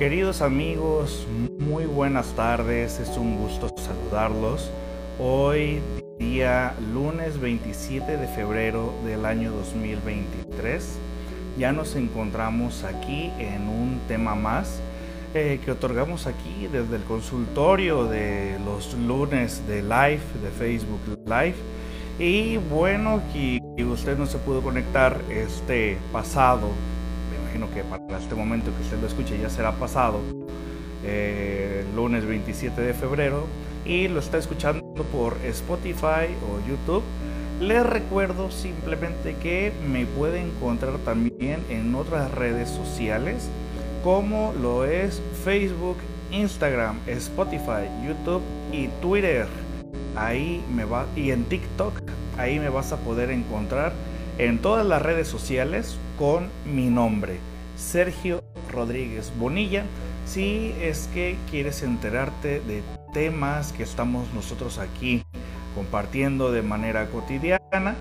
Queridos amigos, muy buenas tardes, es un gusto saludarlos. Hoy día lunes 27 de febrero del año 2023 ya nos encontramos aquí en un tema más eh, que otorgamos aquí desde el consultorio de los lunes de live, de Facebook Live. Y bueno, que usted no se pudo conectar este pasado que para este momento que usted lo escuche ya será pasado, eh, lunes 27 de febrero, y lo está escuchando por Spotify o YouTube. Les recuerdo simplemente que me puede encontrar también en otras redes sociales como lo es Facebook, Instagram, Spotify, YouTube y Twitter. Ahí me va y en TikTok, ahí me vas a poder encontrar en todas las redes sociales con mi nombre. Sergio Rodríguez Bonilla. Si es que quieres enterarte de temas que estamos nosotros aquí compartiendo de manera cotidiana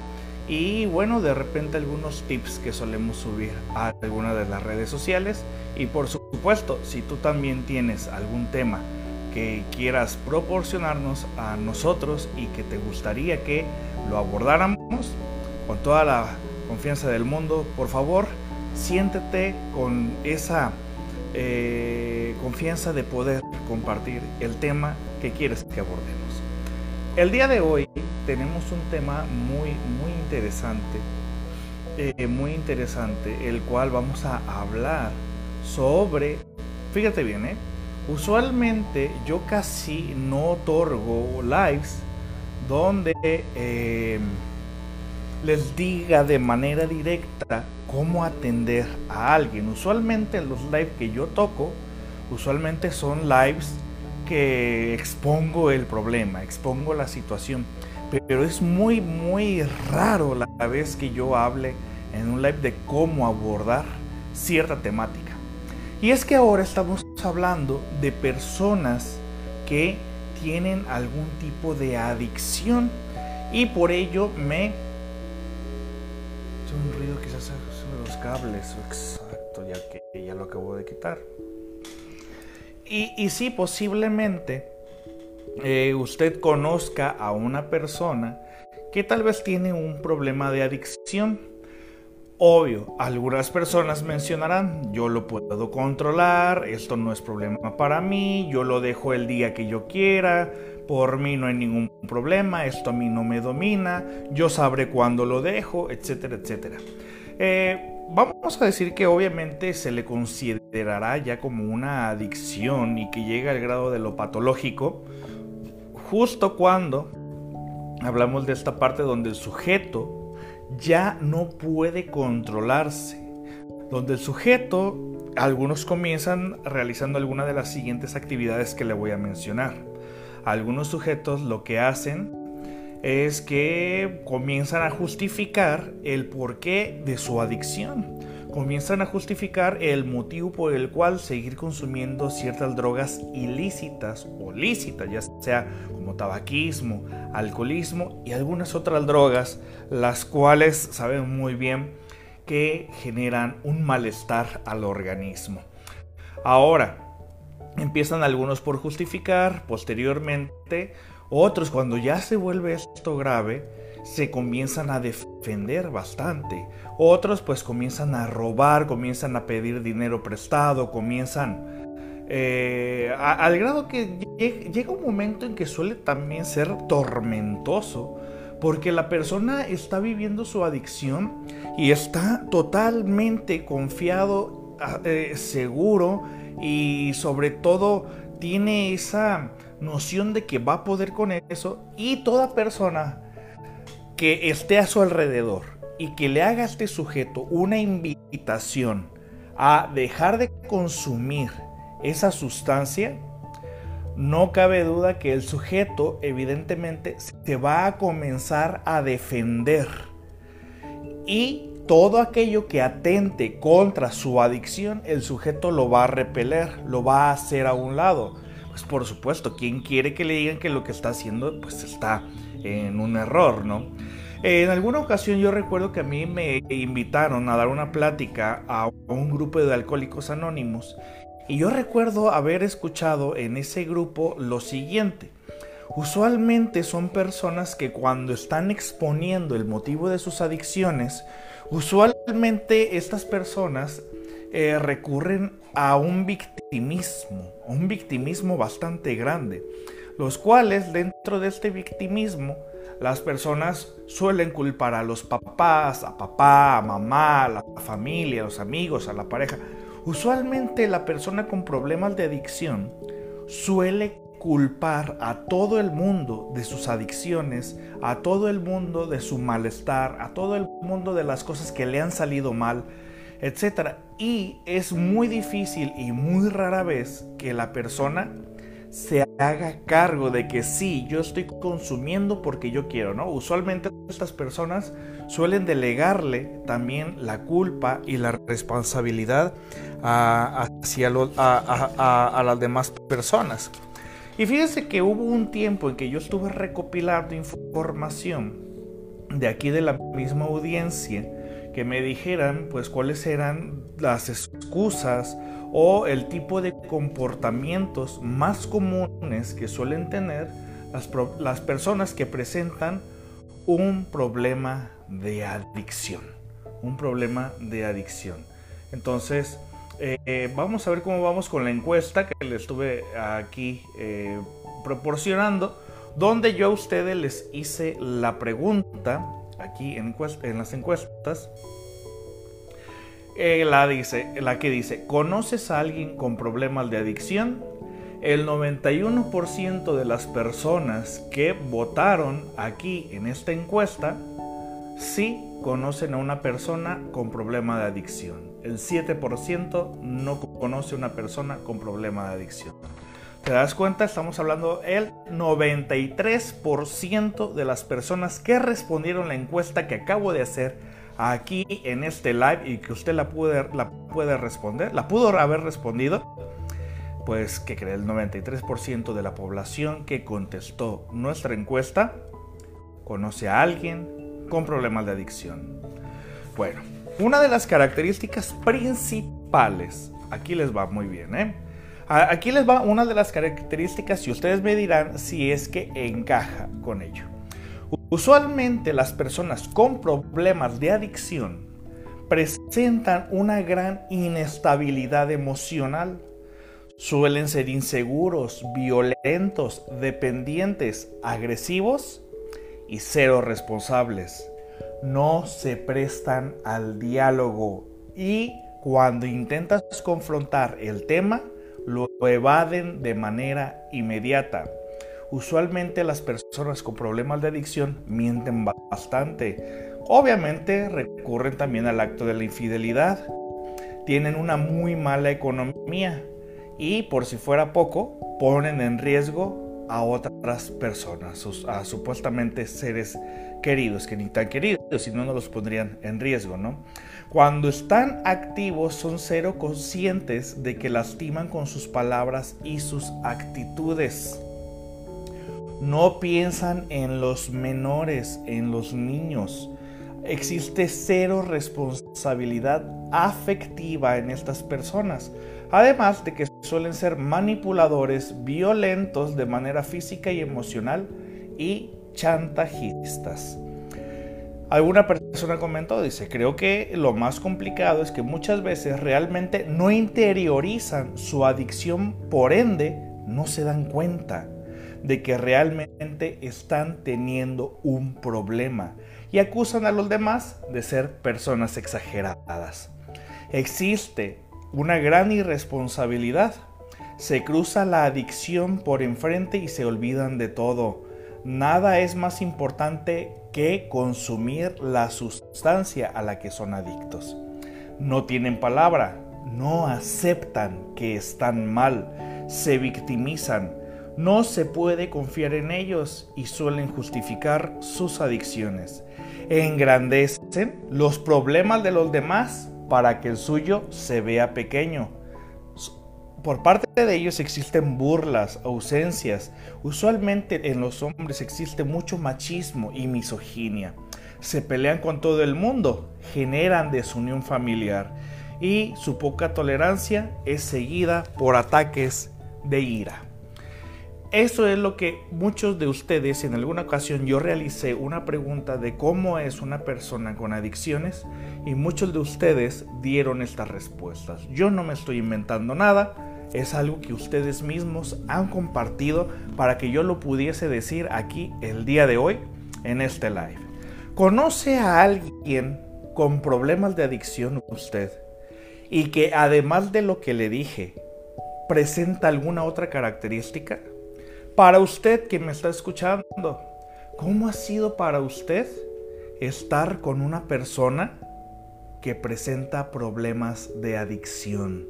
y bueno, de repente algunos tips que solemos subir a alguna de las redes sociales y por supuesto, si tú también tienes algún tema que quieras proporcionarnos a nosotros y que te gustaría que lo abordáramos con toda la confianza del mundo, por favor, siéntete con esa eh, confianza de poder compartir el tema que quieres que abordemos. El día de hoy tenemos un tema muy, muy interesante, eh, muy interesante, el cual vamos a hablar sobre, fíjate bien, ¿eh? usualmente yo casi no otorgo lives donde les diga de manera directa cómo atender a alguien. Usualmente los lives que yo toco, usualmente son lives que expongo el problema, expongo la situación. Pero es muy, muy raro la vez que yo hable en un live de cómo abordar cierta temática. Y es que ahora estamos hablando de personas que tienen algún tipo de adicción y por ello me un ruido quizás sobre los cables. Exacto, ya que ya lo acabo de quitar. Y, y sí, posiblemente eh, usted conozca a una persona que tal vez tiene un problema de adicción. Obvio, algunas personas mencionarán, yo lo puedo controlar, esto no es problema para mí, yo lo dejo el día que yo quiera, por mí no hay ningún problema, esto a mí no me domina, yo sabré cuándo lo dejo, etcétera, etcétera. Eh, vamos a decir que obviamente se le considerará ya como una adicción y que llega al grado de lo patológico, justo cuando hablamos de esta parte donde el sujeto ya no puede controlarse, donde el sujeto, algunos comienzan realizando alguna de las siguientes actividades que le voy a mencionar. Algunos sujetos lo que hacen es que comienzan a justificar el porqué de su adicción. Comienzan a justificar el motivo por el cual seguir consumiendo ciertas drogas ilícitas o lícitas, ya sea como tabaquismo, alcoholismo y algunas otras drogas, las cuales saben muy bien que generan un malestar al organismo. Ahora, Empiezan algunos por justificar, posteriormente otros cuando ya se vuelve esto grave, se comienzan a defender bastante. Otros pues comienzan a robar, comienzan a pedir dinero prestado, comienzan eh, al grado que llega un momento en que suele también ser tormentoso. Porque la persona está viviendo su adicción y está totalmente confiado, ah, eh, seguro y sobre todo tiene esa noción de que va a poder con eso y toda persona que esté a su alrededor y que le haga a este sujeto una invitación a dejar de consumir esa sustancia, no cabe duda que el sujeto evidentemente se va a comenzar a defender y todo aquello que atente contra su adicción, el sujeto lo va a repeler, lo va a hacer a un lado. Pues por supuesto, ¿quién quiere que le digan que lo que está haciendo pues está en un error, no? En alguna ocasión yo recuerdo que a mí me invitaron a dar una plática a un grupo de alcohólicos anónimos Y yo recuerdo haber escuchado en ese grupo lo siguiente. Usualmente son personas que cuando están exponiendo el motivo de sus adicciones, usualmente estas personas eh, recurren a un victimismo, un victimismo bastante grande, los cuales dentro de este victimismo las personas suelen culpar a los papás, a papá, a mamá, a la familia, a los amigos, a la pareja. Usualmente la persona con problemas de adicción suele culpar a todo el mundo de sus adicciones, a todo el mundo de su malestar, a todo el mundo de las cosas que le han salido mal, etc. Y es muy difícil y muy rara vez que la persona se haga cargo de que sí, yo estoy consumiendo porque yo quiero, ¿no? Usualmente estas personas suelen delegarle también la culpa y la responsabilidad a, hacia a, las demás personas. Y fíjense que hubo un tiempo en que yo estuve recopilando información de aquí de la misma audiencia que me dijeran pues cuáles eran las excusas o el tipo de comportamientos más comunes que suelen tener las, las personas que presentan un problema de adicción. Un problema de adicción. Entonces, eh, vamos a ver cómo vamos con la encuesta que les estuve aquí eh, proporcionando, donde yo a ustedes les hice la pregunta aquí en, las encuestas eh, la, dice, la que dice, ¿conoces a alguien con problemas de adicción? El 91% de las personas que votaron aquí en esta encuesta sí conocen a una persona con problema de adicción. El 7% no conoce a una persona con problema de adicción. ¿Te das cuenta? Estamos hablando el 93% de las personas que respondieron la encuesta que acabo de hacer aquí en este live y que usted la puede, la puede responder, la pudo haber respondido, pues que cree el 93% de la población que contestó nuestra encuesta conoce a alguien con problemas de adicción. Bueno, una de las características principales, aquí les va muy bien, ¿eh? Aquí les va una de las características y ustedes me dirán si es que encaja con ello. Usualmente las personas con problemas de adicción presentan una gran inestabilidad emocional. Suelen ser inseguros, violentos, dependientes, agresivos y cero responsables. No se prestan al diálogo y cuando intentas confrontar el tema, lo evaden de manera inmediata. Usualmente las personas con problemas de adicción mienten bastante. Obviamente recurren también al acto de la infidelidad. Tienen una muy mala economía y por si fuera poco, ponen en riesgo a otras personas, a supuestamente seres queridos, que ni tan queridos, si no, no los pondrían en riesgo, ¿no? Cuando están activos son cero conscientes de que lastiman con sus palabras y sus actitudes no piensan en los menores, en los niños. Existe cero responsabilidad afectiva en estas personas, además de que suelen ser manipuladores, violentos de manera física y emocional y chantajistas. Alguna persona comentó, dice, creo que lo más complicado es que muchas veces realmente no interiorizan su adicción, por ende no se dan cuenta de que realmente están teniendo un problema y acusan a los demás de ser personas exageradas. Existe una gran irresponsabilidad. Se cruza la adicción por enfrente y se olvidan de todo. Nada es más importante que consumir la sustancia a la que son adictos. No tienen palabra, no aceptan que están mal, se victimizan, no se puede confiar en ellos y suelen justificar sus adicciones. Engrandecen los problemas de los demás para que el suyo se vea pequeño. Por parte de ellos existen burlas, ausencias. Usualmente en los hombres existe mucho machismo y misoginia. Se pelean con todo el mundo, generan desunión familiar y su poca tolerancia es seguida por ataques de ira. Eso es lo que muchos de ustedes, en alguna ocasión yo realicé una pregunta de cómo es una persona con adicciones y muchos de ustedes dieron estas respuestas. Yo no me estoy inventando nada, es algo que ustedes mismos han compartido para que yo lo pudiese decir aquí el día de hoy en este live. ¿Conoce a alguien con problemas de adicción usted y que además de lo que le dije, presenta alguna otra característica? Para usted que me está escuchando, ¿cómo ha sido para usted estar con una persona que presenta problemas de adicción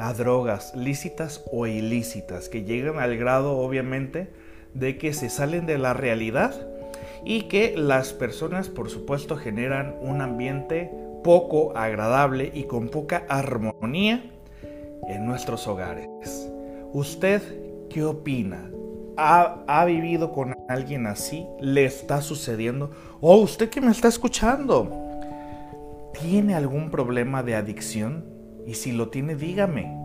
a drogas lícitas o ilícitas que llegan al grado obviamente de que se salen de la realidad y que las personas por supuesto generan un ambiente poco agradable y con poca armonía en nuestros hogares. ¿Usted ¿Qué opina? ¿Ha, vivido con alguien así? ¿Le está sucediendo? ¿O usted que me está escuchando, ¿tiene algún problema de adicción? Y si lo tiene, dígame,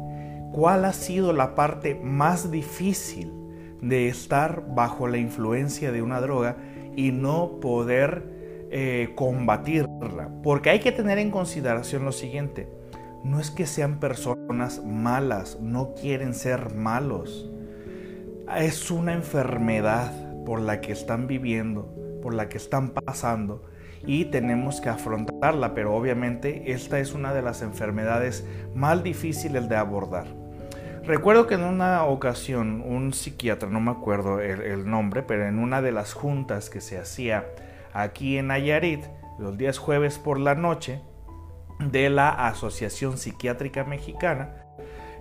¿cuál ha sido la parte más difícil de estar bajo la influencia de una droga y no poder eh, combatirla? Porque hay que tener en consideración lo siguiente, no es que sean personas malas, no quieren ser malos es una enfermedad por la que están viviendo, por la que están pasando y tenemos que afrontarla, pero obviamente esta es una de las enfermedades más difíciles de abordar. Recuerdo que en una ocasión un psiquiatra, no me acuerdo el, nombre, pero en una de las juntas que se hacía aquí en Nayarit, los días jueves por la noche, de la Asociación Psiquiátrica Mexicana,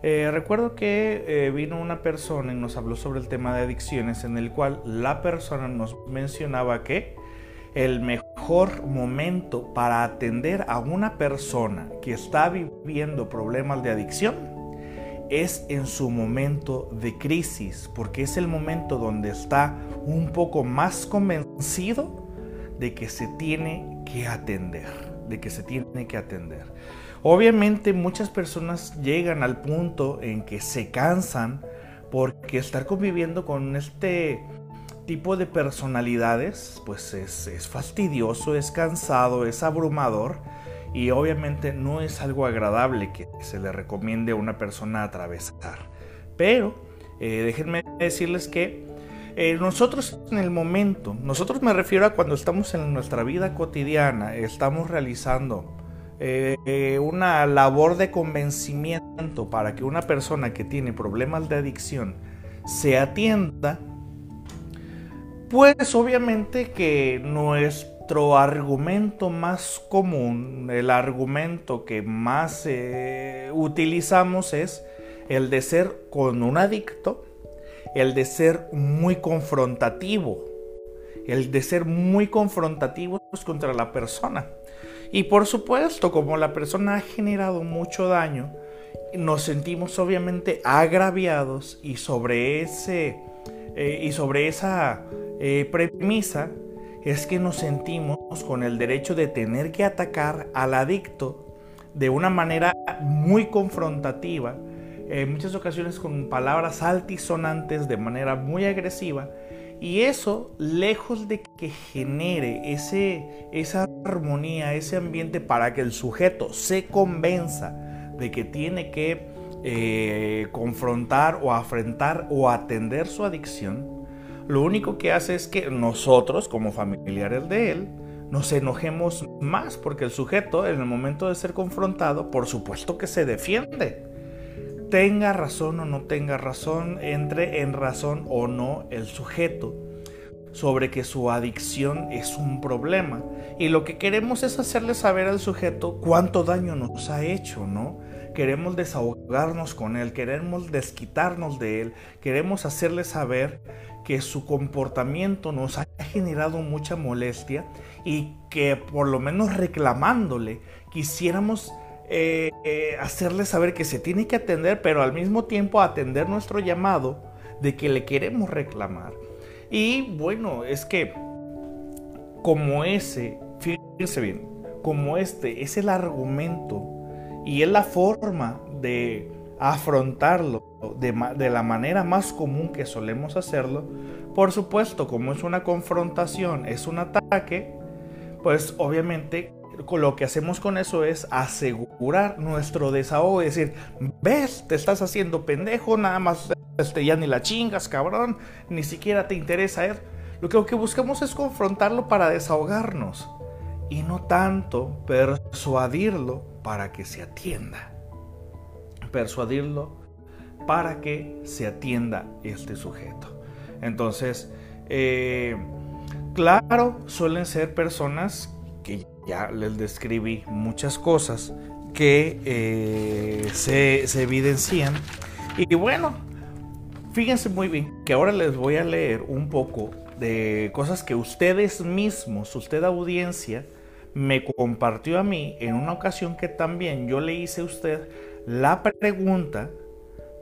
eh, recuerdo que eh, vino una persona y nos habló sobre el tema de adicciones en el cual la persona nos mencionaba que el mejor momento para atender a una persona que está viviendo problemas de adicción es en su momento de crisis, porque es el momento donde está un poco más convencido de que se tiene que atender, de que se tiene que atender. Obviamente muchas personas llegan al punto en que se cansan porque estar conviviendo con este tipo de personalidades pues es, fastidioso, es cansado, es abrumador y obviamente no es algo agradable que se le recomiende a una persona atravesar. Pero eh, déjenme decirles que eh, nosotros en el momento, nosotros me refiero a cuando estamos en nuestra vida cotidiana, estamos realizando eh, una labor de convencimiento para que una persona que tiene problemas de adicción se atienda, pues obviamente que nuestro argumento más común, el argumento que más eh, utilizamos es el de ser con un adicto, el de ser muy confrontativo, el de ser muy confrontativo contra la persona. Y por supuesto, como la persona ha generado mucho daño, nos sentimos obviamente agraviados y sobre, ese, eh, y sobre esa eh, premisa es que nos sentimos con el derecho de tener que atacar al adicto de una manera muy confrontativa, en muchas ocasiones con palabras altisonantes, de manera muy agresiva, y eso, lejos de que genere ese, esa armonía, ese ambiente para que el sujeto se convenza de que tiene que eh, confrontar o afrontar o atender su adicción, lo único que hace es que nosotros, como familiares de él, nos enojemos más porque el sujeto en el momento de ser confrontado, por supuesto que se defiende tenga razón o no tenga razón, entre en razón o no el sujeto sobre que su adicción es un problema. Y lo que queremos es hacerle saber al sujeto cuánto daño nos ha hecho, ¿no? Queremos desahogarnos con él, queremos desquitarnos de él, queremos hacerle saber que su comportamiento nos ha generado mucha molestia y que por lo menos reclamándole quisiéramos eh, eh, hacerle saber que se tiene que atender, pero al mismo tiempo atender nuestro llamado de que le queremos reclamar. Y bueno, es que como ese, fíjense bien, como este es el argumento Y es la forma de afrontarlo de, la manera más común que solemos hacerlo. Por supuesto, como es una confrontación, es un ataque, pues obviamente lo que hacemos con eso es asegurar nuestro desahogo, es decir, ves, te estás haciendo pendejo, nada más este, ya ni la chingas, cabrón, ni siquiera te interesa. Lo que, lo que buscamos es confrontarlo para desahogarnos y no tanto persuadirlo para que se atienda. Persuadirlo para que se atienda este sujeto. Entonces, eh, claro, suelen ser personas ya les describí muchas cosas que eh, se, se evidencian. Y bueno, fíjense muy bien que ahora les voy a leer un poco de cosas que ustedes mismos, usted audiencia, me compartió a mí en una ocasión que también yo le hice a usted la pregunta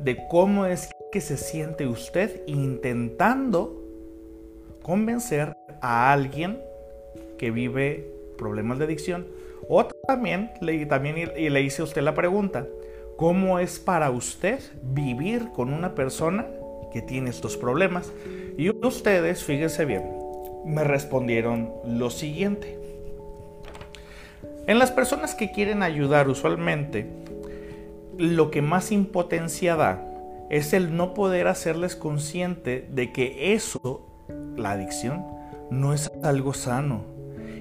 de cómo es que se siente usted intentando convencer a alguien que vive problemas de adicción. O también, le, también le hice a usted la pregunta, ¿cómo es para usted vivir con una persona que tiene estos problemas? Y ustedes, fíjense bien, me respondieron lo siguiente. En las personas que quieren ayudar usualmente, lo que más impotencia da es el no poder hacerles consciente de que eso, la adicción, no es algo sano.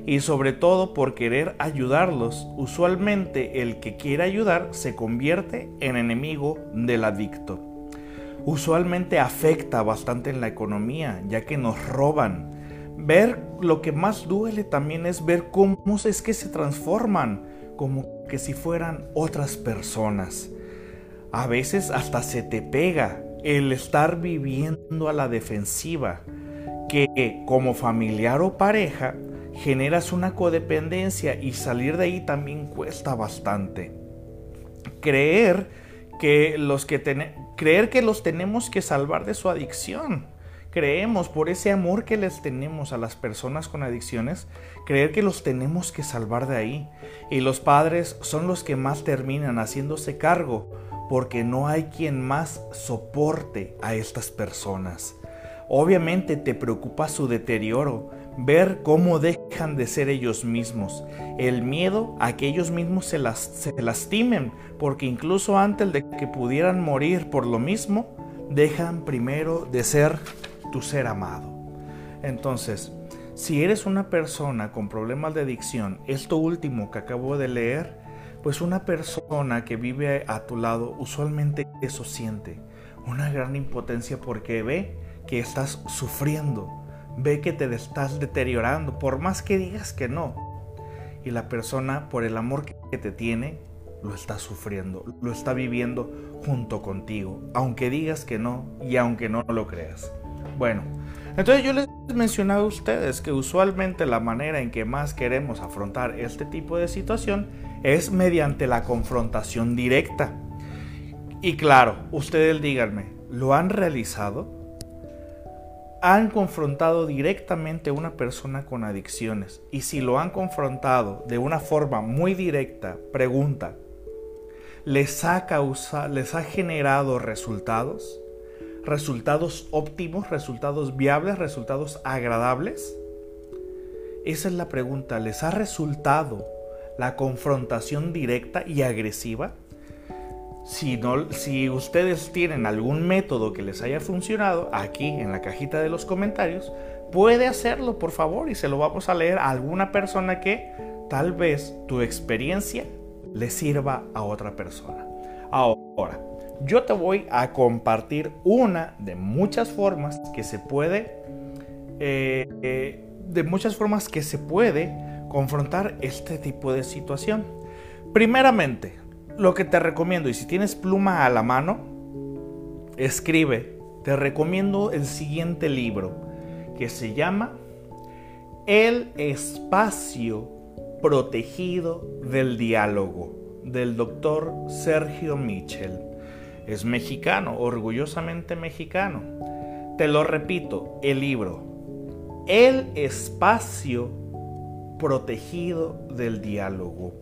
Y sobre todo por querer ayudarlos, usualmente el que quiere ayudar se convierte en enemigo del adicto. Usualmente afecta bastante en la economía, ya que nos roban. Ver lo que más duele también es ver cómo es que se transforman, como que si fueran otras personas. A veces hasta se te pega el estar viviendo a la defensiva, que como familiar o pareja generas una codependencia y salir de ahí también cuesta bastante. Creer que los que creer que los tenemos que salvar de su adicción creemos, por ese amor que les tenemos a las personas con adicciones, creer que los tenemos que salvar de ahí. Y los padres son los que más terminan haciéndose cargo porque no hay quien más soporte a estas personas. Obviamente te preocupa su deterioro, ver cómo dejan de ser ellos mismos, el miedo a que ellos mismos se, las, se lastimen, porque incluso antes de que pudieran morir por lo mismo, dejan primero de ser tu ser amado. Entonces, si eres una persona con problemas de adicción, esto último que acabo de leer, pues una persona que vive a tu lado usualmente eso siente, una gran impotencia porque ve que estás sufriendo, ve que te estás deteriorando, por más que digas que no. Y la persona, por el amor que te tiene, lo está sufriendo, lo está viviendo junto contigo, aunque digas que no y aunque no lo creas. Bueno, entonces yo les mencionaba a ustedes que usualmente la manera en que más queremos afrontar este tipo de situación es mediante la confrontación directa. Y claro, ustedes díganme, ¿lo han realizado? ¿Han confrontado directamente a una persona con adicciones? Y si lo han confrontado de una forma muy directa, pregunta, ¿les ha, les ha generado resultados? resultados óptimos, resultados viables, resultados agradables? Esa es la pregunta. ¿Les ha resultado la confrontación directa y agresiva? Si, no, si ustedes tienen algún método que les haya funcionado, aquí en la cajita de los comentarios, puede hacerlo, por favor, y se lo vamos a leer a alguna persona que tal vez tu experiencia le sirva a otra persona. Ahora, yo te voy a compartir una de muchas formas que se puede, eh, eh, de muchas formas que se puede confrontar este tipo de situación. Primeramente, lo que te recomiendo, y si tienes pluma a la mano, escribe, te recomiendo el siguiente libro que se llama El espacio protegido del diálogo del doctor Sergio Michel es mexicano, orgullosamente mexicano. Te lo repito, el libro, El espacio protegido del diálogo.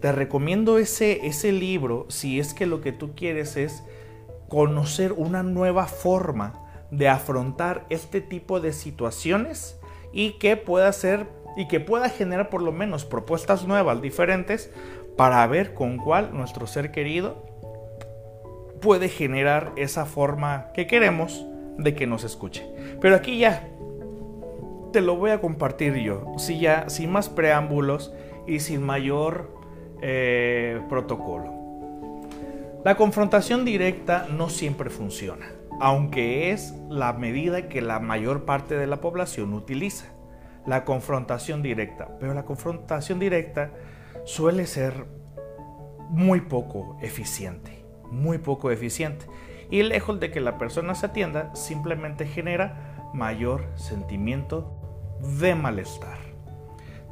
Te recomiendo ese, ese libro si es que lo que tú quieres es conocer una nueva forma de afrontar este tipo de situaciones y que pueda ser y que pueda generar por lo menos propuestas nuevas, diferentes, para ver con cuál nuestro ser querido puede generar esa forma que queremos de que nos escuche. Pero aquí ya te lo voy a compartir yo, si ya sin más preámbulos y sin mayor eh, protocolo. La confrontación directa no siempre funciona, aunque es la medida que la mayor parte de la población utiliza. La confrontación directa, pero la confrontación directa suele ser muy poco eficiente, muy poco eficiente. Y lejos de que la persona se atienda, simplemente genera mayor sentimiento de malestar.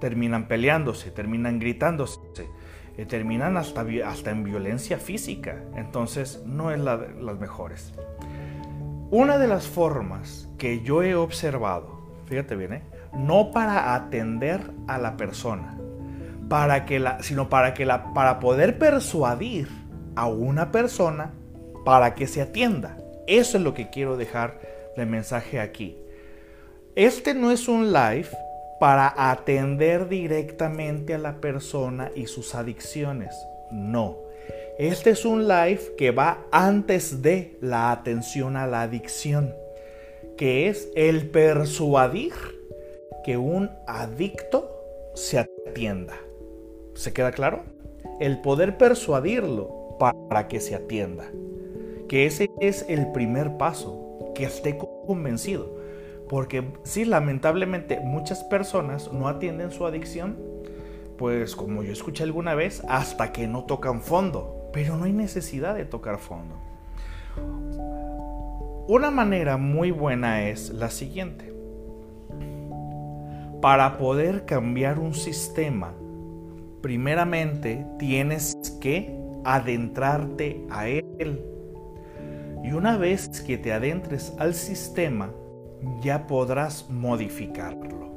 Terminan peleándose, terminan gritándose, eh, terminan hasta, hasta en violencia física. Entonces no es la las mejores. Una de las formas que yo he observado, fíjate bien, ¿eh? no para atender a la persona, para que la, sino para, que la, para poder persuadir a una persona para que se atienda. Eso es lo que quiero dejar de mensaje aquí. Este no es un live para atender directamente a la persona y sus adicciones. No. Este es un live que va antes de la atención a la adicción, que es el persuadir que un adicto se atienda. ¿Se queda claro? El poder persuadirlo para que se atienda. Que ese es el primer paso, que esté convencido. Porque sí, lamentablemente muchas personas no atienden su adicción, pues como yo escuché alguna vez, hasta que no tocan fondo. Pero no hay necesidad de tocar fondo. Una manera muy buena es la siguiente. Para poder cambiar un sistema, primeramente tienes que adentrarte a él. Y una vez que te adentres al sistema, ya podrás modificarlo.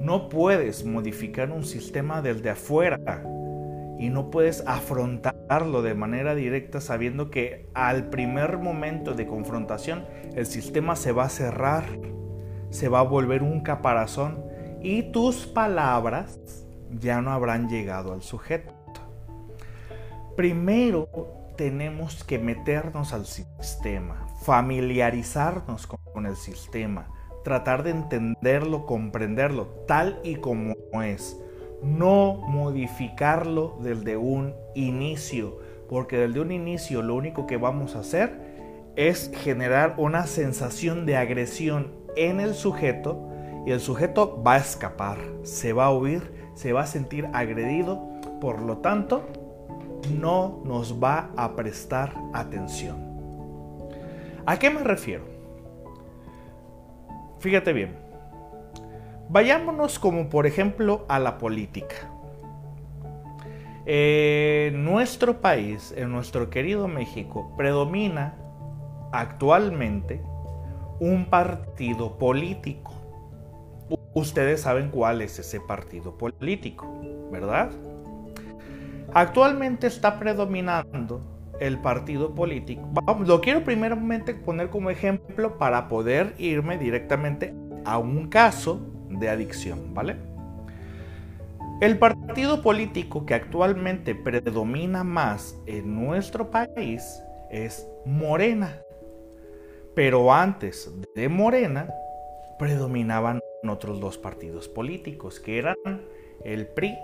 No puedes modificar un sistema desde afuera y no puedes afrontarlo de manera directa sabiendo que al primer momento de confrontación el sistema se va a cerrar, se va a volver un caparazón y tus palabras ya no habrán llegado al sujeto. Primero tenemos que meternos al sistema, familiarizarnos con el sistema, tratar de entenderlo, comprenderlo tal y como es. No modificarlo desde un inicio, porque desde un inicio lo único que vamos a hacer es generar una sensación de agresión en el sujeto y el sujeto va a escapar, se va a huir, se va a sentir agredido, por lo tanto, no nos va a prestar atención. ¿A qué me refiero? Fíjate bien. Vayámonos como por ejemplo a la política. En nuestro país, en nuestro querido México, predomina actualmente un partido político. Ustedes saben cuál es ese partido político, ¿verdad? Actualmente está predominando el partido político. lo quiero primeramente poner como ejemplo para poder irme directamente a un caso de adicción, ¿vale? El partido político que actualmente predomina más en nuestro país es Morena. Pero antes de Morena predominaban otros dos partidos políticos, que eran el PRI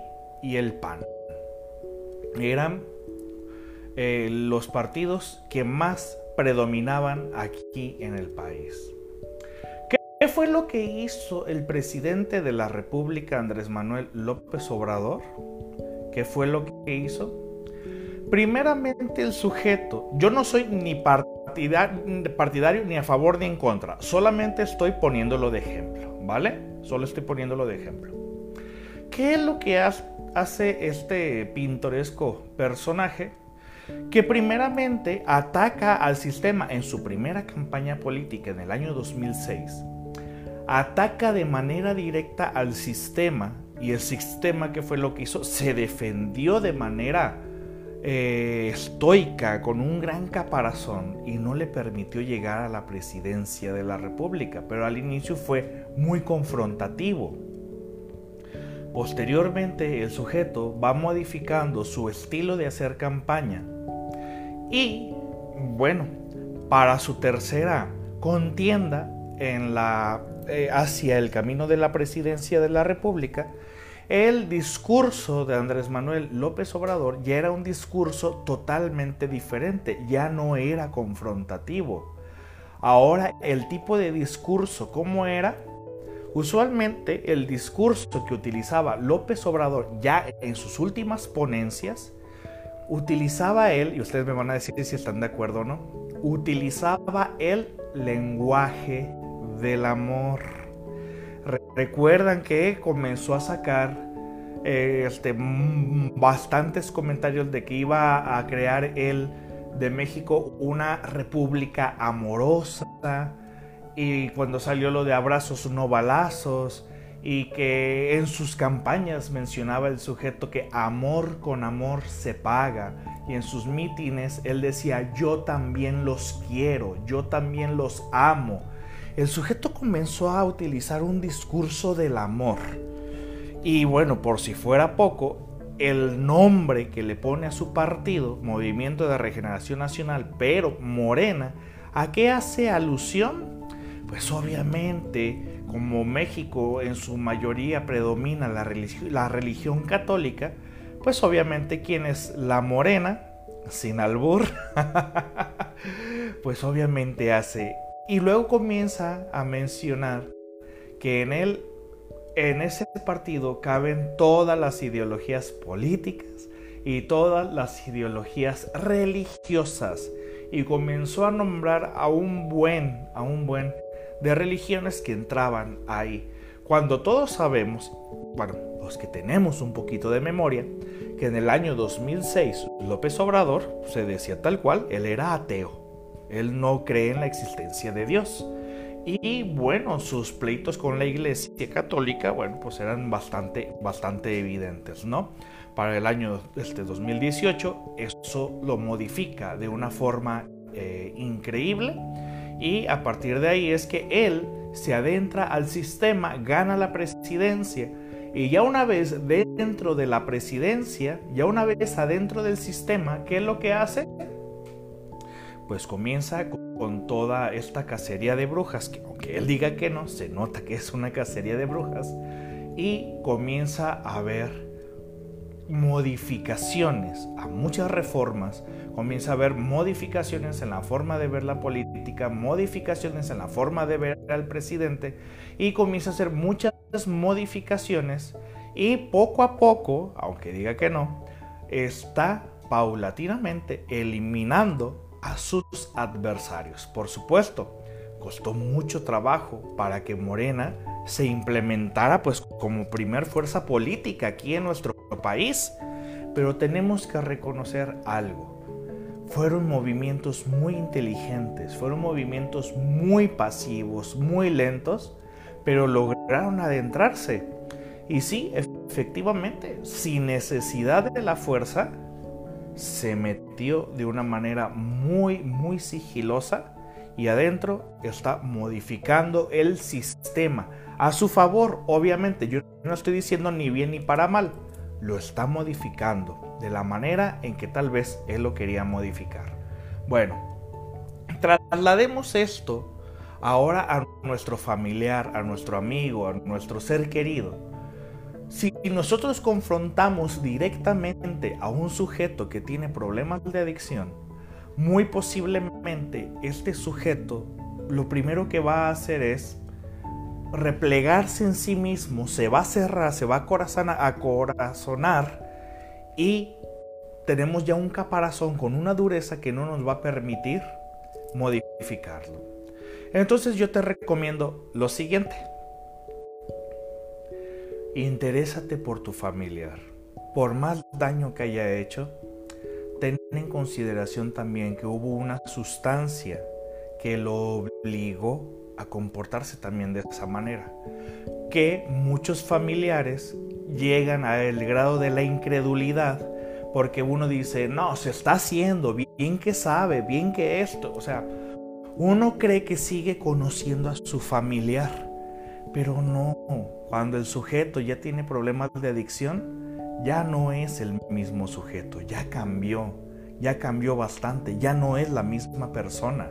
y el PAN. Eran eh, los partidos que más predominaban aquí en el país. ¿Qué fue lo que hizo el presidente de la República, Andrés Manuel López Obrador? ¿Qué fue lo que hizo? Primeramente el sujeto, yo no soy ni partidario ni a favor ni en contra, solamente estoy poniéndolo de ejemplo, ¿vale? Solo estoy poniéndolo de ejemplo. ¿Qué es lo que hace este pintoresco personaje? Que primeramente ataca al sistema en su primera campaña política en el año 2006, ataca de manera directa al sistema Y el sistema que fue lo que hizo, se defendió de manera eh, estoica, con un gran caparazón, y no le permitió llegar a la presidencia de la República, pero al inicio fue muy confrontativo. Posteriormente el sujeto va modificando su estilo de hacer campaña y, bueno, para su tercera contienda en la, eh, hacia el camino de la presidencia de la República, el discurso de Andrés Manuel López Obrador ya era un discurso totalmente diferente, ya no era confrontativo. Ahora el tipo de discurso, ¿cómo era? Usualmente el discurso que utilizaba López Obrador ya en sus últimas ponencias, utilizaba él, y ustedes me van a decir si están de acuerdo o no, utilizaba el lenguaje del amor. Recuerdan que comenzó a sacar eh, este, bastantes comentarios de que iba a crear él de México una república amorosa y cuando salió lo de abrazos no balazos y que en sus campañas mencionaba el sujeto que amor con amor se paga y en sus mítines él decía yo también los quiero, yo también los amo. El sujeto comenzó a utilizar un discurso del amor. Y bueno, por si fuera poco, el nombre que le pone a su partido, Movimiento de Regeneración Nacional, pero Morena, ¿a qué hace alusión? Pues obviamente como México en su mayoría predomina la, religión católica, pues obviamente quien es la morena, sin albur, pues obviamente hace. Y luego comienza a mencionar que en él, en ese partido caben todas las ideologías políticas y todas las ideologías religiosas. Y comenzó a nombrar a un buen, a un buen de religiones que entraban ahí. Cuando todos sabemos, bueno, los que tenemos un poquito de memoria, que en el año 2006 López Obrador se decía tal cual, él era ateo. Él no cree en la existencia de Dios. Y bueno, sus pleitos con la iglesia católica, bueno, pues eran bastante, bastante evidentes, ¿no? Para el año este 2018, eso lo modifica de una forma eh, increíble y a partir de ahí es que él se adentra al sistema, gana la presidencia y ya una vez dentro de la presidencia, ya una vez adentro del sistema, ¿qué es lo que hace? Pues comienza con toda esta cacería de brujas, que aunque él diga que no, se nota que es una cacería de brujas, y comienza a ver modificaciones, a muchas reformas, comienza a haber modificaciones en la forma de ver la política, modificaciones en la forma de ver al presidente y comienza a hacer muchas modificaciones y poco a poco, aunque diga que no, está paulatinamente eliminando a sus adversarios. Por supuesto, costó mucho trabajo para que Morena se implementara pues como primer fuerza política aquí en nuestro país. Pero tenemos que reconocer algo. Fueron movimientos muy inteligentes, fueron movimientos muy pasivos, muy lentos, pero lograron adentrarse. Y sí, efectivamente, sin necesidad de la fuerza, se metió de una manera muy, muy sigilosa y adentro está modificando el sistema a su favor, obviamente. Yo no estoy diciendo ni bien ni para mal, lo está modificando de la manera en que tal vez él lo quería modificar. Bueno, traslademos esto ahora a nuestro familiar, a nuestro amigo, a nuestro ser querido. Si nosotros confrontamos directamente a un sujeto que tiene problemas de adicción, muy posiblemente este sujeto lo primero que va a hacer es replegarse en sí mismo, se va a cerrar, se va a corazonar y tenemos ya un caparazón con una dureza que no nos va a permitir modificarlo. Entonces yo te recomiendo lo siguiente. Interésate por tu familiar. Por más daño que haya hecho, ten en consideración también que hubo una sustancia que lo obligó a comportarse también de esa manera. Que muchos familiares llegan al grado de la incredulidad porque uno dice, no, se está haciendo, bien que sabe, bien que esto. O sea, uno cree que sigue conociendo a su familiar, pero no. Cuando el sujeto ya tiene problemas de adicción, ya no es el mismo sujeto, ya cambió, ya cambió bastante, ya no es la misma persona.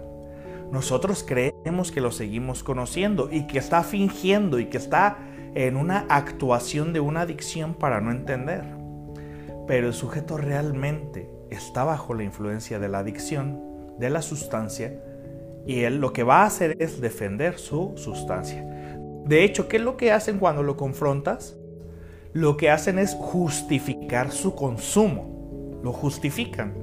Nosotros creemos que lo seguimos conociendo y que está fingiendo y que está en una actuación de una adicción para no entender. Pero el sujeto realmente está bajo la influencia de la adicción, de la sustancia, y él lo que va a hacer es defender su sustancia. De hecho, ¿qué es lo que hacen cuando lo confrontas? Lo que hacen es justificar su consumo. Lo justifican.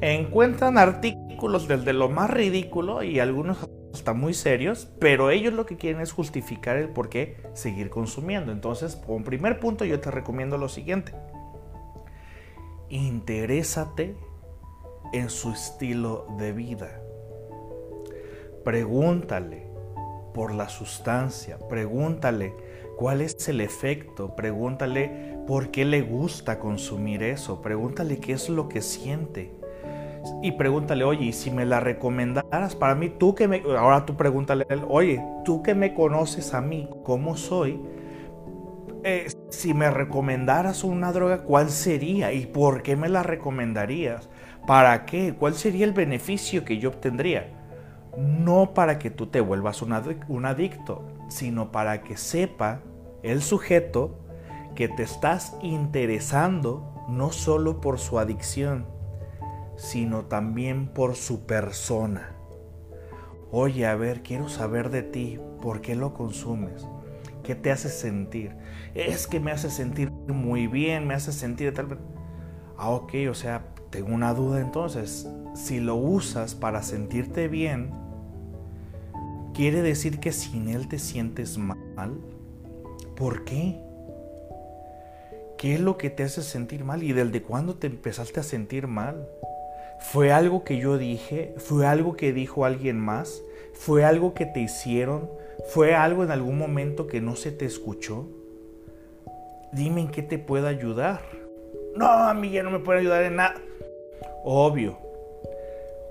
Encuentran artículos desde lo más ridículo y algunos hasta muy serios, pero ellos lo que quieren es justificar el por qué seguir consumiendo. Entonces, como primer punto, yo te recomiendo lo siguiente interésate en su estilo de vida. Pregúntale por la sustancia, pregúntale cuál es el efecto, pregúntale por qué le gusta consumir eso, pregúntale qué es lo que siente. Y pregúntale, oye, si me la recomendaras para mí, tú que me, ahora tú pregúntale, oye, tú que me conoces a mí, cómo soy, eh, si me recomendaras una droga, ¿cuál sería? ¿Y por qué me la recomendarías? ¿Para qué? ¿Cuál sería el beneficio que yo obtendría? No para que tú te vuelvas un adicto, sino para que sepa el sujeto que te estás interesando no solo por su adicción, sino también por su persona. Oye, a ver, quiero saber de ti, ¿por qué lo consumes? ¿Qué te hace sentir? Es que me hace sentir muy bien, me hace sentir tal vez. Ah, ok, o sea, tengo una duda entonces. Si lo usas para sentirte bien, ¿quiere decir que sin él te sientes mal? ¿Por qué? ¿Qué es lo que te hace sentir mal? ¿Y desde cuándo te empezaste a sentir mal? ¿Fue algo que yo dije? ¿Fue algo que dijo alguien más? ¿Fue algo que te hicieron? ¿Fue algo en algún momento que no se te escuchó? Dime en qué te puedo ayudar. No, a mí ya no me puede ayudar en nada. Obvio.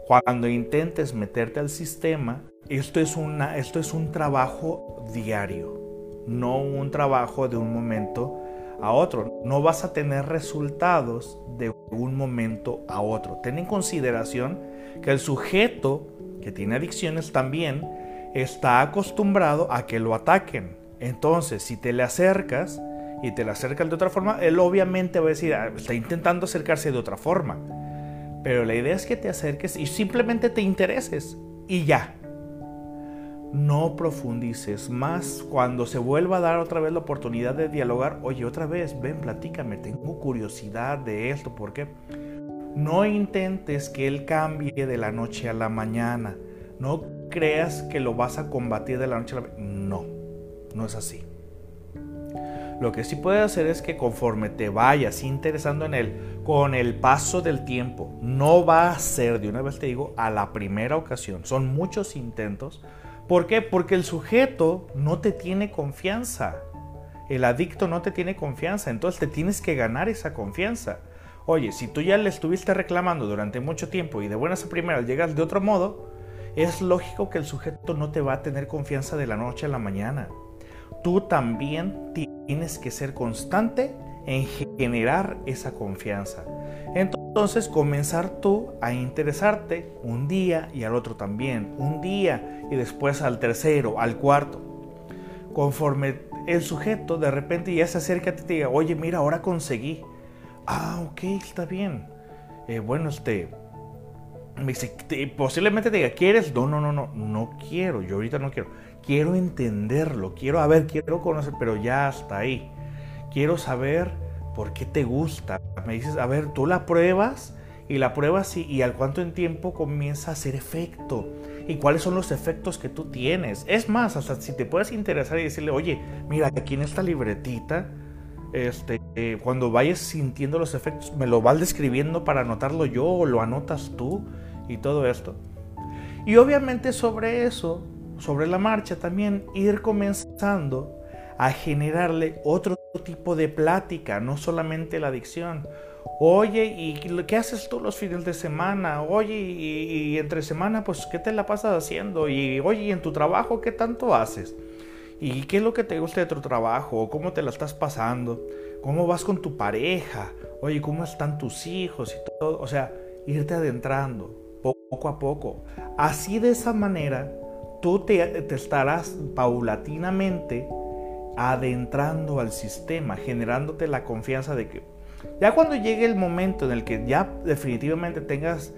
Cuando intentes meterte al sistema, esto es, una, esto es un trabajo diario, no un trabajo de un momento a otro. No vas a tener resultados de un momento a otro. Ten en consideración que el sujeto que tiene adicciones también está acostumbrado a que lo ataquen. Entonces, si te le acercas y te le acercas de otra forma, él obviamente va a decir, ah, está intentando acercarse de otra forma. Pero la idea es que te acerques y simplemente te intereses y ya. No profundices más cuando se vuelva a dar otra vez la oportunidad de dialogar. Oye, otra vez, ven, platícame, tengo curiosidad de esto. ¿Por qué? No intentes que él cambie de la noche a la mañana. No creas que lo vas a combatir de la noche a la mañana. No, no es así. Lo que sí puedes hacer es que conforme te vayas interesando en él, con el paso del tiempo, no va a ser, de una vez te digo, a la primera ocasión. Son muchos intentos. ¿Por qué? Porque el sujeto no te tiene confianza. El adicto no te tiene confianza. Entonces te tienes que ganar esa confianza. Oye, si tú ya le estuviste reclamando durante mucho tiempo y de buenas a primeras llegas de otro modo, es lógico que el sujeto no te va a tener confianza de la noche a la mañana. Tú también tienes que ser constante en generar esa confianza. Entonces comenzar tú a interesarte un día y al otro también, un día y después al tercero, al cuarto. Conforme el sujeto de repente ya se acerca a ti y te diga, oye, mira, ahora conseguí. Ah, ok, está bien. Eh, bueno, este, me dice, posiblemente te diga, ¿quieres? No, no, no, no, no quiero, yo ahorita no quiero. Quiero entenderlo, quiero, a ver, quiero conocer, pero ya hasta ahí. Quiero saber por qué te gusta. Me dices, a ver, tú la pruebas y la pruebas y, y al cuánto en tiempo comienza a hacer efecto. Y cuáles son los efectos que tú tienes. Es más, hasta si te puedes interesar y decirle, oye, mira, aquí en esta libretita, este, eh, cuando vayas sintiendo los efectos, me lo vas describiendo para anotarlo yo o lo anotas tú y todo esto. Y obviamente sobre eso, sobre la marcha también, ir comenzando a generarle otro tipo de plática, no solamente la adicción. Oye, ¿y qué haces tú los fines de semana? Oye, y, entre semana, pues, ¿qué te la pasas haciendo? Y oye, ¿y en tu trabajo qué tanto haces? ¿Y qué es lo que te gusta de tu trabajo? ¿Cómo te la estás pasando? ¿Cómo vas con tu pareja? Oye, ¿cómo están tus hijos? Y todo. O sea, irte adentrando poco a poco. Así de esa manera, tú te, te estarás paulatinamente adentrando al sistema, generándote la confianza de que ya cuando llegue el momento en el que ya definitivamente tengas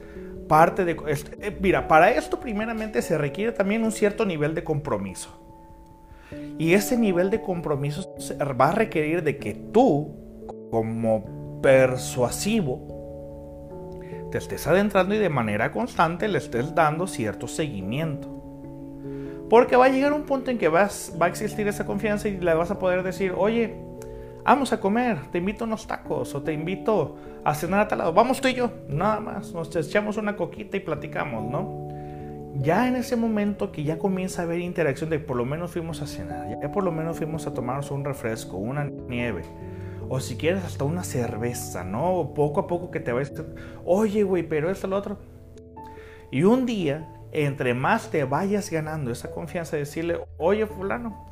parte de... Eh, mira, para esto primeramente se requiere también un cierto nivel de compromiso. Y ese nivel de compromiso va a requerir de que tú, como persuasivo, te estés adentrando y de manera constante le estés dando cierto seguimiento. Porque va a llegar un punto en que vas, va a existir esa confianza y le vas a poder decir, oye, vamos a comer, te invito a unos tacos o te invito a cenar a tal lado. Vamos tú y yo, nada más, nos echamos una coquita y platicamos, ¿no? Ya en ese momento que ya comienza a haber interacción de por lo menos fuimos a cenar, ya por lo menos fuimos a tomarnos un refresco, una nieve, o si quieres hasta una cerveza, ¿no? Poco a poco que te vayas, oye, güey, pero esto, lo otro. Y un día entre más te vayas ganando esa confianza, decirle, oye fulano,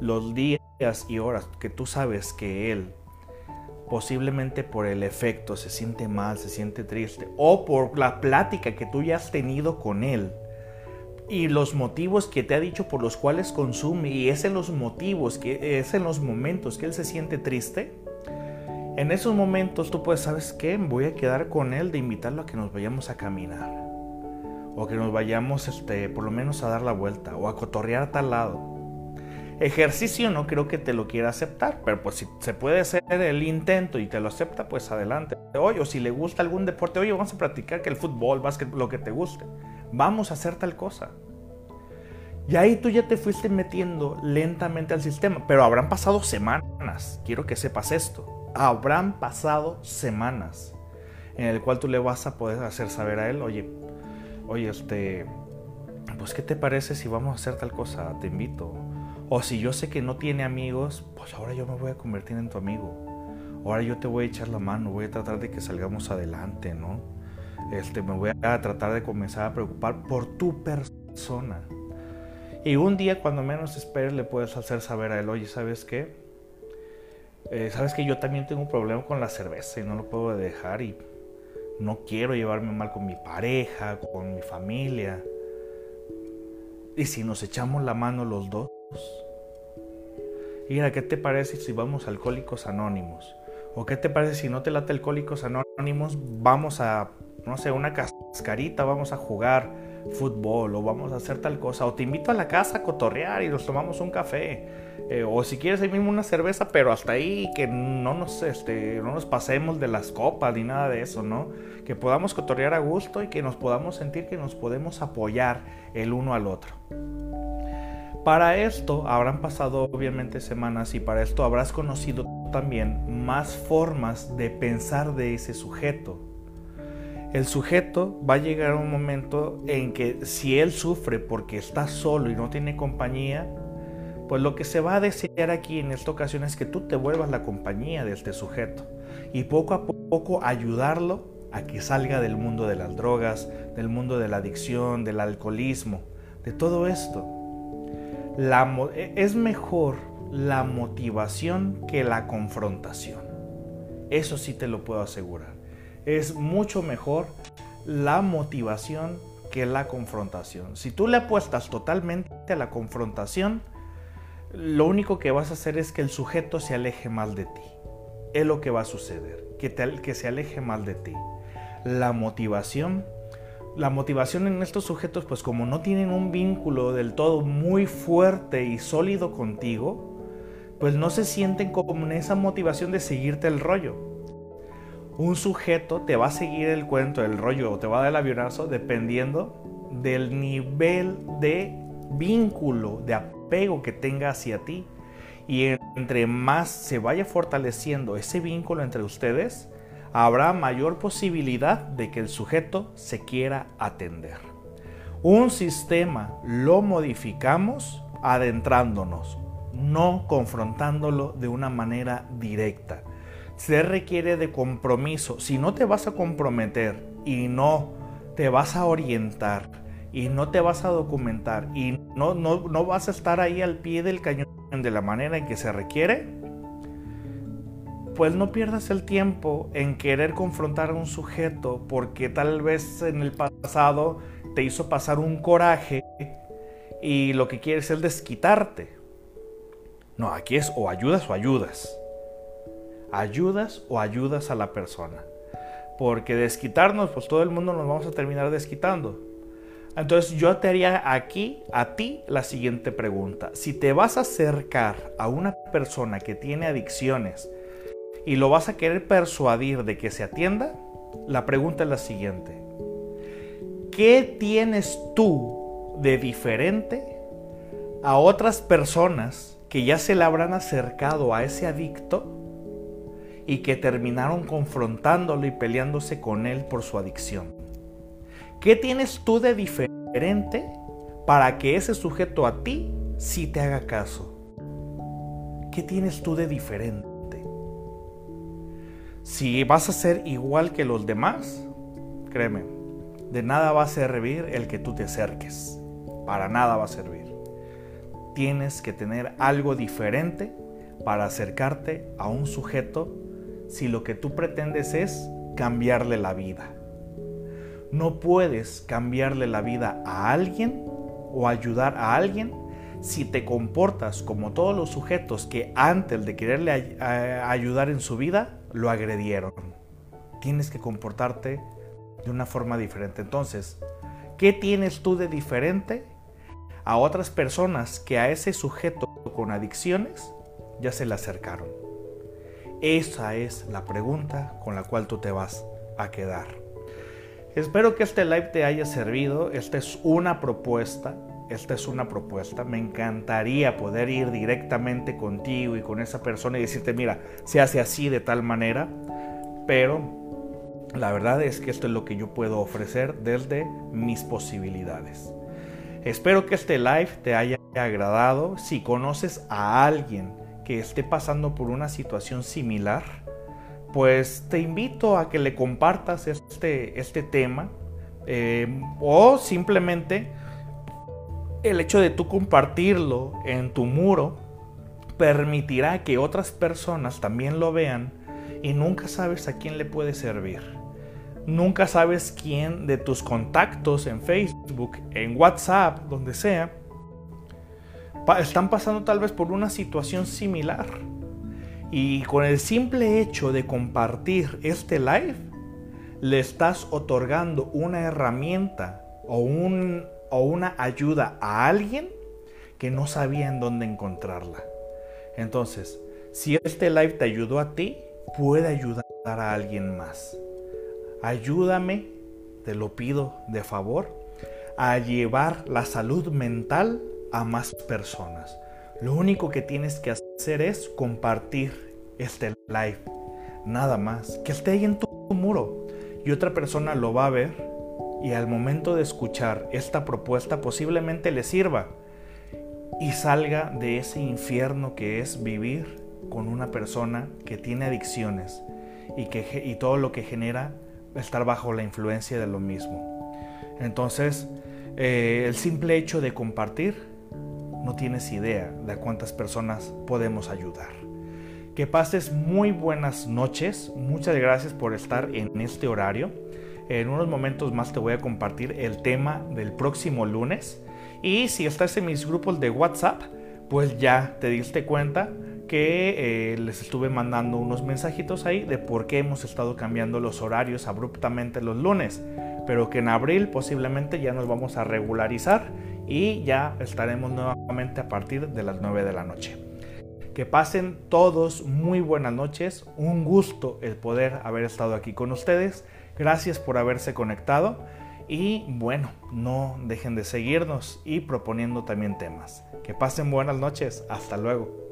los días y horas que tú sabes que él posiblemente por el efecto se siente mal, se siente triste, o por la plática que tú ya has tenido con él, y los motivos que te ha dicho por los cuales consume, y es en los motivos, que es en los momentos que él se siente triste, en esos momentos tú puedes, ¿sabes qué? Voy a quedar con él de invitarlo a que nos vayamos a caminar o que nos vayamos este, por lo menos a dar la vuelta o a cotorrear a tal lado. Ejercicio no creo que te lo quiera aceptar, pero pues si se puede hacer el intento y te lo acepta, pues adelante. Oye, o si le gusta algún deporte, oye, vamos a practicar que el fútbol, básquet, lo que te guste. Vamos a hacer tal cosa. Y ahí tú ya te fuiste metiendo lentamente al sistema, pero habrán pasado semanas. Quiero que sepas esto. Habrán pasado semanas en el cual tú le vas a poder hacer saber a él, oye, oye, este, pues ¿qué te parece si vamos a hacer tal cosa? Te invito. O si yo sé que no tiene amigos, pues ahora yo me voy a convertir en tu amigo. Ahora yo te voy a echar la mano, voy a tratar de que salgamos adelante, ¿no? Este, me voy a tratar de comenzar a preocupar por tu persona. Y un día, cuando menos esperes, le puedes hacer saber a él, oye, ¿sabes qué? Eh, Sabes que yo también tengo un problema con la cerveza y no lo puedo dejar y no quiero llevarme mal con mi pareja, con mi familia. ¿Y si nos echamos la mano los dos? Mira, ¿qué te parece si vamos a Alcohólicos Anónimos? ¿O qué te parece si no te late Alcohólicos Anónimos? Vamos a, no sé, una cascarita, vamos a jugar fútbol o vamos a hacer tal cosa. O te invito a la casa a cotorrear y nos tomamos un café eh, o si quieres ahí mismo una cerveza, pero hasta ahí que no nos, este, no nos pasemos de las copas ni nada de eso, ¿no? Que podamos cotorrear a gusto y que nos podamos sentir que nos podemos apoyar el uno al otro. Para esto habrán pasado obviamente semanas y para esto habrás conocido también más formas de pensar de ese sujeto. El sujeto va a llegar a un momento en que si él sufre porque está solo y no tiene compañía, pues lo que se va a desear aquí en esta ocasión es que tú te vuelvas la compañía de este sujeto y poco a poco ayudarlo a que salga del mundo de las drogas, del mundo de la adicción, del alcoholismo, de todo esto. E, es mejor la motivación que la confrontación. Eso sí te lo puedo asegurar. Es mucho mejor la motivación que la confrontación. Si tú le apuestas totalmente a la confrontación, lo único que vas a hacer es que el sujeto se aleje más de ti. Es lo que va a suceder, que, que se aleje más de ti. La motivación, la motivación en estos sujetos, pues como no tienen un vínculo del todo muy fuerte y sólido contigo, pues no se sienten como en esa motivación de seguirte el rollo. Un sujeto te va a seguir el cuento, el rollo, o te va a dar el avionazo dependiendo del nivel de vínculo, de apego que tenga hacia ti. Y entre más se vaya fortaleciendo ese vínculo entre ustedes, habrá mayor posibilidad de que el sujeto se quiera atender. Un sistema lo modificamos adentrándonos, no confrontándolo de una manera directa. Se requiere de compromiso. Si no te vas a comprometer y no te vas a orientar y no te vas a documentar y no, no, no vas a estar ahí al pie del cañón de la manera en que se requiere, pues no pierdas el tiempo en querer confrontar a un sujeto porque tal vez en el pasado te hizo pasar un coraje y lo que quieres es desquitarte. No, aquí es o ayudas o ayudas. Ayudas o ayudas a la persona. Porque desquitarnos, pues todo el mundo nos vamos a terminar desquitando. Entonces yo te haría aquí a ti la siguiente pregunta. Si te vas a acercar a una persona que tiene adicciones y lo vas a querer persuadir de que se atienda, la pregunta es la siguiente. ¿Qué tienes tú de diferente a otras personas que ya se le habrán acercado a ese adicto y que terminaron confrontándolo y peleándose con él por su adicción? ¿Qué tienes tú de diferente para que ese sujeto a ti sí te haga caso? ¿Qué tienes tú de diferente? Si vas a ser igual que los demás, créeme, de nada va a servir el que tú te acerques. Para nada va a servir. Tienes que tener algo diferente para acercarte a un sujeto si lo que tú pretendes es cambiarle la vida. No puedes cambiarle la vida a alguien o ayudar a alguien si te comportas como todos los sujetos que antes de quererle ayudar en su vida, lo agredieron. Tienes que comportarte de una forma diferente. Entonces, ¿qué tienes tú de diferente a otras personas que a ese sujeto con adicciones ya se le acercaron? Esa es la pregunta con la cual tú te vas a quedar. Espero que este live te haya servido. Esta es una propuesta. Esta es una propuesta. Me encantaría poder ir directamente contigo y con esa persona y decirte, mira, se hace así de tal manera. Pero la verdad es que esto es lo que yo puedo ofrecer desde mis posibilidades. Espero que este live te haya agradado. Si conoces a alguien que esté pasando por una situación similar, pues te invito a que le compartas este, este tema eh, o simplemente el hecho de tú compartirlo en tu muro permitirá que otras personas también lo vean y nunca sabes a quién le puede servir. Nunca sabes quién de tus contactos en Facebook, en WhatsApp, donde sea, están pasando tal vez por una situación similar y con el simple hecho de compartir este live, le estás otorgando una herramienta o, un, o una ayuda a alguien que no sabía en dónde encontrarla. Entonces, si este live te ayudó a ti, puede ayudar a alguien más. Ayúdame, te lo pido de favor, a llevar la salud mental a más personas. Lo único que tienes que hacer es compartir este live. Nada más. Que esté ahí en tu muro. Y otra persona lo va a ver y al momento de escuchar esta propuesta posiblemente le sirva y salga de ese infierno que es vivir con una persona que tiene adicciones y, que, y todo lo que genera estar bajo la influencia de lo mismo. Entonces, eh, el simple hecho de compartir no tienes idea de cuántas personas podemos ayudar. Que pases muy buenas noches. Muchas gracias por estar en este horario. En unos momentos más te voy a compartir el tema del próximo lunes. Y si estás en mis grupos de WhatsApp, pues ya te diste cuenta que eh, les estuve mandando unos mensajitos ahí de por qué hemos estado cambiando los horarios abruptamente los lunes, pero que en abril posiblemente ya nos vamos a regularizar y ya estaremos nuevamente a partir de las 9 de la noche. Que pasen todos muy buenas noches, un gusto el poder haber estado aquí con ustedes, gracias por haberse conectado y bueno, no dejen de seguirnos y proponiendo también temas. Que pasen buenas noches, hasta luego.